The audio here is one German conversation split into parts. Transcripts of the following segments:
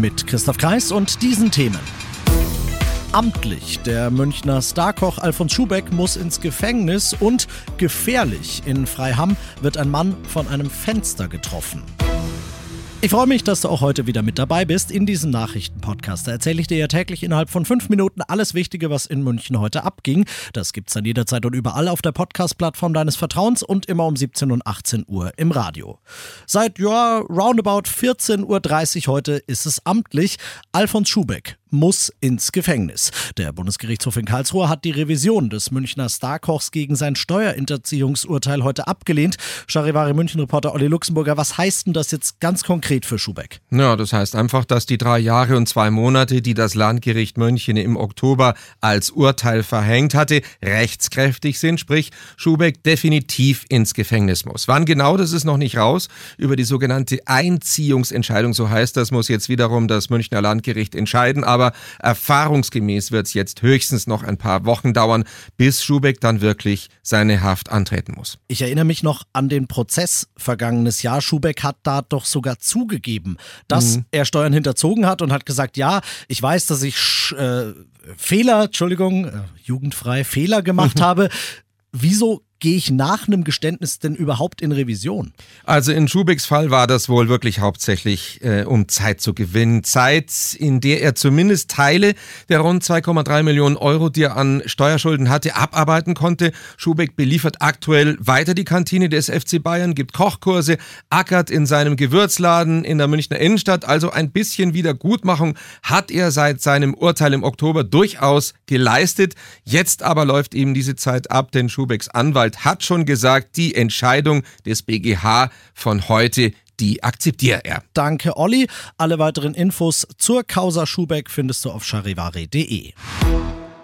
Mit Christoph Kreis und diesen Themen. Amtlich, der Münchner Starkoch Alfons Schubeck muss ins Gefängnis und gefährlich, in Freiham wird ein Mann von einem Fenster getroffen. Ich freue mich, dass du auch heute wieder mit dabei bist in diesem Nachrichtenpodcast. Da erzähle ich dir ja täglich innerhalb von fünf Minuten alles Wichtige, was in München heute abging. Das gibt's dann jederzeit und überall auf der Podcast-Plattform deines Vertrauens und immer um 17 und 18 Uhr im Radio. Seit, ja, roundabout 14.30 Uhr heute ist es amtlich. Alfons Schubeck muss ins Gefängnis. Der Bundesgerichtshof in Karlsruhe hat die Revision des Münchner Starkochs gegen sein Steuerhinterziehungsurteil heute abgelehnt. Charivari München-Reporter Olli Luxemburger, was heißt denn das jetzt ganz konkret für Schubeck? Ja, das heißt einfach, dass die drei Jahre und zwei Monate, die das Landgericht München im Oktober als Urteil verhängt hatte, rechtskräftig sind, sprich Schubeck definitiv ins Gefängnis muss. Wann genau, das ist noch nicht raus. Über die sogenannte Einziehungsentscheidung, so heißt das, muss jetzt wiederum das Münchner Landgericht entscheiden. Aber aber erfahrungsgemäß wird es jetzt höchstens noch ein paar Wochen dauern, bis Schubeck dann wirklich seine Haft antreten muss. Ich erinnere mich noch an den Prozess vergangenes Jahr. Schubeck hat da doch sogar zugegeben, dass mhm. er Steuern hinterzogen hat und hat gesagt, ja, ich weiß, dass ich äh, Fehler, Entschuldigung, äh, jugendfrei Fehler gemacht habe. Wieso gehe ich nach einem Geständnis denn überhaupt in Revision? Also in Schubecks Fall war das wohl wirklich hauptsächlich, äh, um Zeit zu gewinnen. Zeit, in der er zumindest Teile der rund 2,3 Millionen Euro, die er an Steuerschulden hatte, abarbeiten konnte. Schubeck beliefert aktuell weiter die Kantine des FC Bayern, gibt Kochkurse, ackert in seinem Gewürzladen in der Münchner Innenstadt. Also ein bisschen Wiedergutmachung hat er seit seinem Urteil im Oktober durchaus geleistet. Jetzt aber läuft ihm diese Zeit ab, denn Schubecks Anwalt Anwalt hat schon gesagt, die Entscheidung des BGH von heute, die akzeptiert er. Danke, Olli. Alle weiteren Infos zur Causa Schubeck findest du auf charivari.de.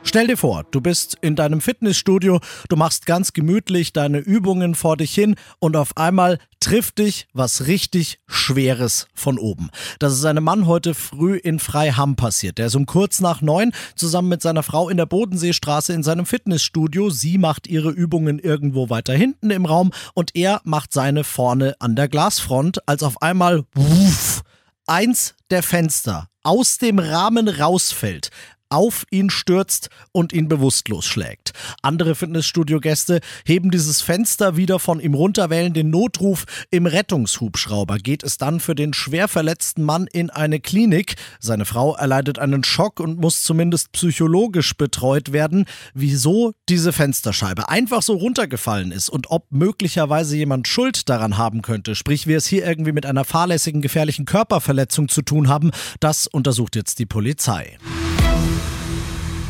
Stell dir vor, du bist in deinem Fitnessstudio, du machst ganz gemütlich deine Übungen vor dich hin und auf einmal trifft dich was richtig Schweres von oben. Das ist einem Mann heute früh in Freiham passiert. Der ist um kurz nach neun zusammen mit seiner Frau in der Bodenseestraße in seinem Fitnessstudio. Sie macht ihre Übungen irgendwo weiter hinten im Raum und er macht seine vorne an der Glasfront, als auf einmal wuff, eins der Fenster aus dem Rahmen rausfällt auf ihn stürzt und ihn bewusstlos schlägt. Andere Fitnessstudio-Gäste heben dieses Fenster wieder von ihm runter, wählen den Notruf. Im Rettungshubschrauber geht es dann für den schwer verletzten Mann in eine Klinik. Seine Frau erleidet einen Schock und muss zumindest psychologisch betreut werden. Wieso diese Fensterscheibe einfach so runtergefallen ist und ob möglicherweise jemand Schuld daran haben könnte, sprich wir es hier irgendwie mit einer fahrlässigen, gefährlichen Körperverletzung zu tun haben, das untersucht jetzt die Polizei. Bye.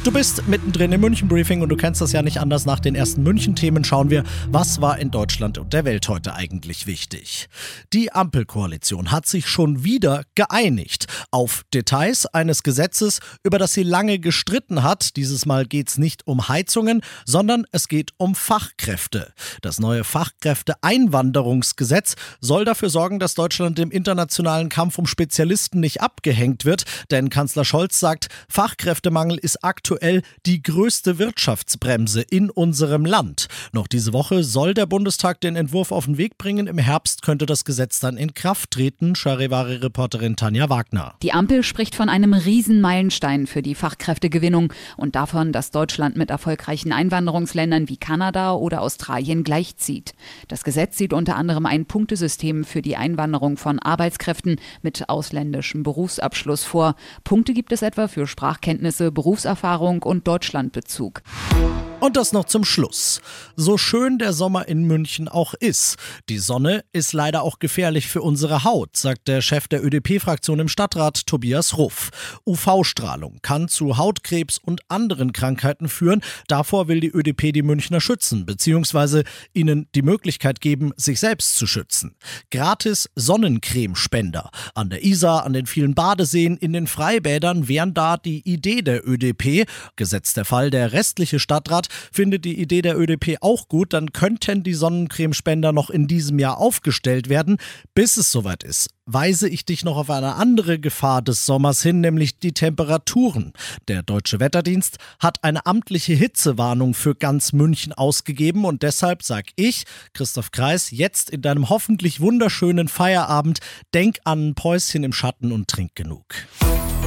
Du bist mittendrin im München Briefing und du kennst das ja nicht anders. Nach den ersten München-Themen schauen wir, was war in Deutschland und der Welt heute eigentlich wichtig. Die Ampelkoalition hat sich schon wieder geeinigt auf Details eines Gesetzes, über das sie lange gestritten hat. Dieses Mal geht es nicht um Heizungen, sondern es geht um Fachkräfte. Das neue Fachkräfteeinwanderungsgesetz soll dafür sorgen, dass Deutschland im internationalen Kampf um Spezialisten nicht abgehängt wird, denn Kanzler Scholz sagt, Fachkräftemangel ist aktuell aktuell die größte Wirtschaftsbremse in unserem Land. Noch diese Woche soll der Bundestag den Entwurf auf den Weg bringen. Im Herbst könnte das Gesetz dann in Kraft treten. Charivari-Reporterin Tanja Wagner. Die Ampel spricht von einem Riesenmeilenstein für die Fachkräftegewinnung und davon, dass Deutschland mit erfolgreichen Einwanderungsländern wie Kanada oder Australien gleichzieht. Das Gesetz sieht unter anderem ein Punktesystem für die Einwanderung von Arbeitskräften mit ausländischem Berufsabschluss vor. Punkte gibt es etwa für Sprachkenntnisse, Berufserfahrung Erfahrung und Deutschlandbezug. Und das noch zum Schluss. So schön der Sommer in München auch ist, die Sonne ist leider auch gefährlich für unsere Haut, sagt der Chef der ÖDP-Fraktion im Stadtrat Tobias Ruff. UV-Strahlung kann zu Hautkrebs und anderen Krankheiten führen. Davor will die ÖDP die Münchner schützen, beziehungsweise ihnen die Möglichkeit geben, sich selbst zu schützen. Gratis Sonnencremespender. An der Isar, an den vielen Badeseen, in den Freibädern wären da die Idee der ÖDP. Gesetzt der Fall, der restliche Stadtrat findet die Idee der ÖDP auch gut, dann könnten die Sonnencremespender noch in diesem Jahr aufgestellt werden. Bis es soweit ist, weise ich dich noch auf eine andere Gefahr des Sommers hin, nämlich die Temperaturen. Der Deutsche Wetterdienst hat eine amtliche Hitzewarnung für ganz München ausgegeben und deshalb sag ich, Christoph Kreis, jetzt in deinem hoffentlich wunderschönen Feierabend, denk an ein Päuschen im Schatten und trink genug.